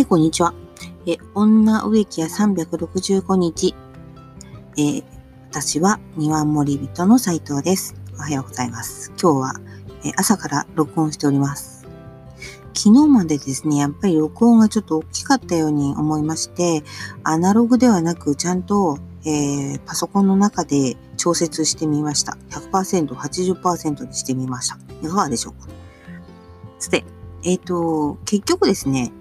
はい、こんにちは。え、女植木屋365日。えー、私は庭森人の斉藤です。おはようございます。今日は、え朝から録音しております。昨日までですね、やっぱり録音がちょっと大きかったように思いまして、アナログではなく、ちゃんと、えー、パソコンの中で調節してみました。100%、80%にしてみました。いかがでしょうか？さて、えっ、ー、と、結局ですね、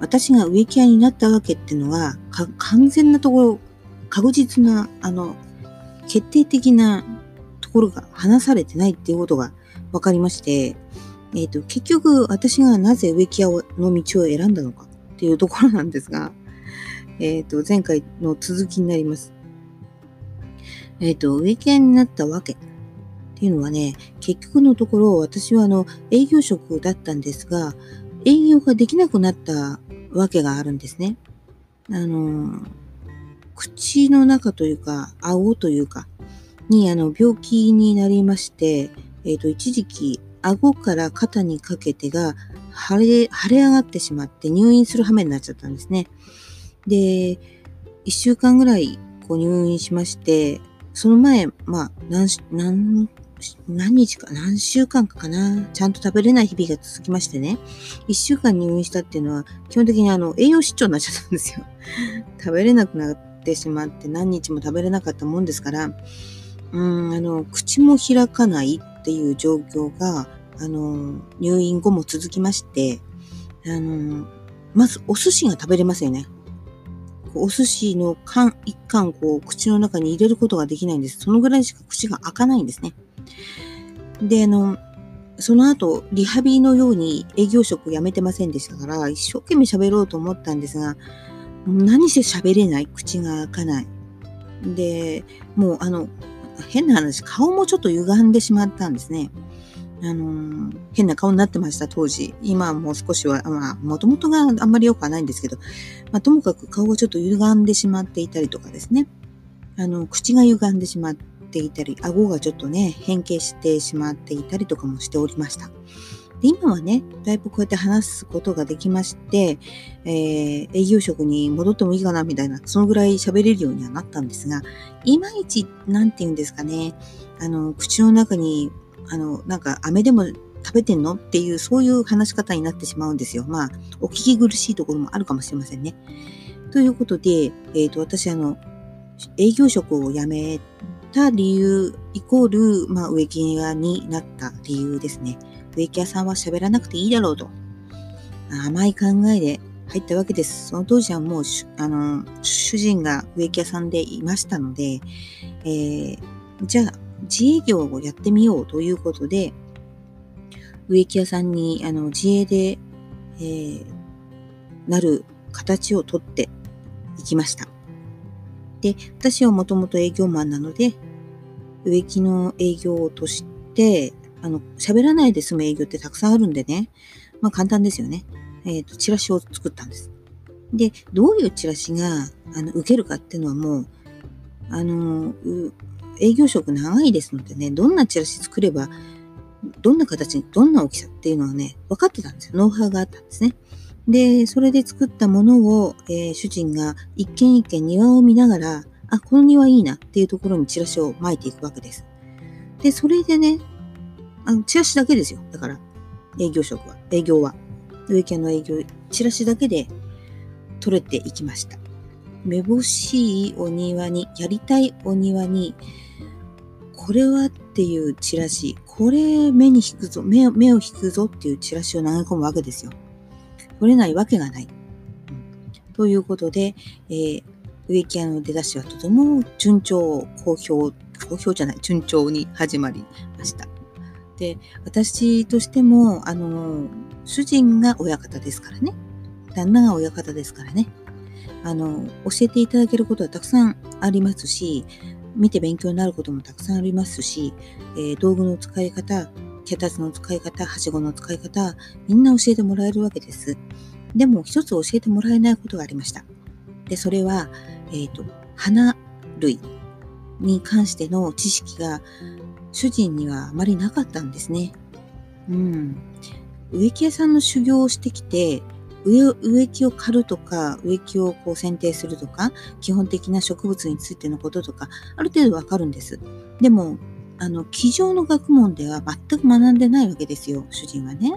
私が植木屋になったわけっていうのは、完全なところ、確実な、あの、決定的なところが話されてないっていうことが分かりまして、えっ、ー、と、結局私がなぜ植木屋の道を選んだのかっていうところなんですが、えっ、ー、と、前回の続きになります。えっ、ー、と、植木屋になったわけっていうのはね、結局のところ私はあの、営業職だったんですが、営業ができなくなったわけがあるんですね。あの、口の中というか、顎というか、にあの病気になりまして、えっ、ー、と、一時期、顎から肩にかけてが腫れ、腫れ上がってしまって入院する羽目になっちゃったんですね。で、一週間ぐらいこう入院しまして、その前、まあ、何、何何日か、何週間かかな、ちゃんと食べれない日々が続きましてね、一週間入院したっていうのは、基本的にあの、栄養失調になっちゃったんですよ。食べれなくなってしまって何日も食べれなかったもんですから、うん、あの、口も開かないっていう状況が、あの、入院後も続きまして、あの、まずお寿司が食べれますよね。お寿司の缶一貫こう口の中に入れることができないんです。そのぐらいしか口が開かないんですね。で、あの、その後、リハビリのように営業職を辞めてませんでしたから、一生懸命喋ろうと思ったんですが、何せ喋れない、口が開かない。で、もうあの、変な話、顔もちょっと歪んでしまったんですね。あの変な顔になってました、当時。今はもう少しは、まあ、もともとがあんまり良くはないんですけど、まあ、ともかく顔がちょっと歪んでしまっていたりとかですね。あの、口が歪んでしまっていたり、顎がちょっとね、変形してしまっていたりとかもしておりました。で今はね、だいぶこうやって話すことができまして、えー、営業職に戻ってもいいかなみたいな、そのぐらい喋れるようにはなったんですが、いまいち、なんて言うんですかね、あの、口の中にあの、なんか飴でも食べてんの？っていう、そういう話し方になってしまうんですよ。まあ、お聞き苦しいところもあるかもしれませんね。ということで、え、ー、と、私、あの、営業職を辞めた理由、イコール、まあ、植木屋になった理由ですね。植木屋さんは喋らなくていいだろうと。甘い考えで入ったわけです。その当時はもう、あの、主人が植木屋さんでいましたので、えー、じゃあ、自営業をやってみようということで、植木屋さんにあの自営で、えー、なる形をとっていきました。で、私はもともと営業マンなので、植木の営業として、あの、喋らないで済む営業ってたくさんあるんでね、まあ簡単ですよね。えっ、ー、と、チラシを作ったんです。で、どういうチラシが、あの、受けるかっていうのはもう、あの、営業職長いですのでね、どんなチラシ作れば、どんな形に、どんな大きさっていうのはね、分かってたんですよ。ノウハウがあったんですね。で、それで作ったものを、えー、主人が一軒一軒庭を見ながら、あ、この庭いいなっていうところにチラシを巻いていくわけです。で、それでね、あのチラシだけですよ。だから、営業職は、営業は。植木屋の営業、チラシだけで取れていきました。めぼしいお庭に、やりたいお庭に、これはっていうチラシ、これ目に引くぞ、目目を引くぞっていうチラシを投げ込むわけですよ。取れないわけがない。うん、ということで、えー、植木屋の出だしはとても順調、好評、好評じゃない、順調に始まりました。で、私としても、あの、主人が親方ですからね。旦那が親方ですからね。あの、教えていただけることはたくさんありますし、見て勉強になることもたくさんありますし、えー、道具の使い方、脚立の使い方、はしごの使い方、みんな教えてもらえるわけです。でも一つ教えてもらえないことがありました。で、それは、えっ、ー、と、花類に関しての知識が主人にはあまりなかったんですね。うん。植木屋さんの修行をしてきて、植植木を刈るとか、植木をこう剪定するとか、基本的な植物についてのこととか、ある程度わかるんです。でも、あの、机上の学問では全く学んでないわけですよ、主人はね。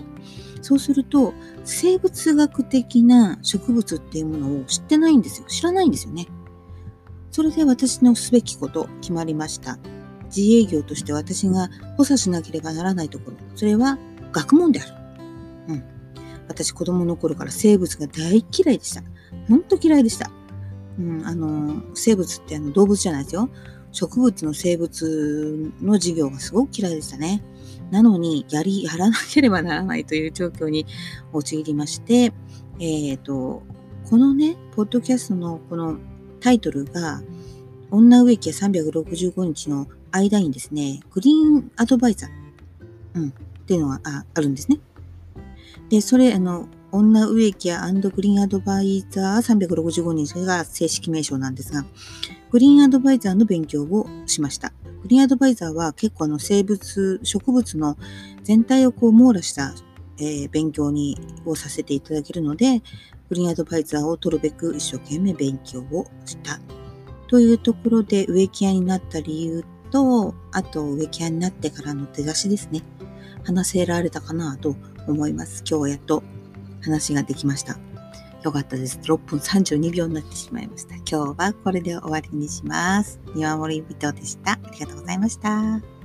そうすると、生物学的な植物っていうものを知ってないんですよ。知らないんですよね。それで私のすべきこと決まりました。自営業として私が補佐しなければならないところ、それは学問である。うん。私子供の頃から生物が大嫌いでした。ほんと嫌いでした。うん、あの、生物ってあの動物じゃないですよ。植物の生物の授業がすごく嫌いでしたね。なのに、やり、やらなければならないという状況に陥りまして、えっ、ー、と、このね、ポッドキャストのこのタイトルが、女植木や365日の間にですね、グリーンアドバイザー、うん、っていうのがああるんですね。で、それ、あの、女植木屋グリーンアドバイザー365日が正式名称なんですが、グリーンアドバイザーの勉強をしました。グリーンアドバイザーは結構あの生物、植物の全体をこう網羅した、えー、勉強にをさせていただけるので、グリーンアドバイザーを取るべく一生懸命勉強をしたというところで植木屋になった理由と、あと植木屋になってからの手出しですね。話せられたかなと思います。今日やっと話ができました。よかったです。6分32秒になってしまいました。今日はこれで終わりにします。庭森人でした。ありがとうございました。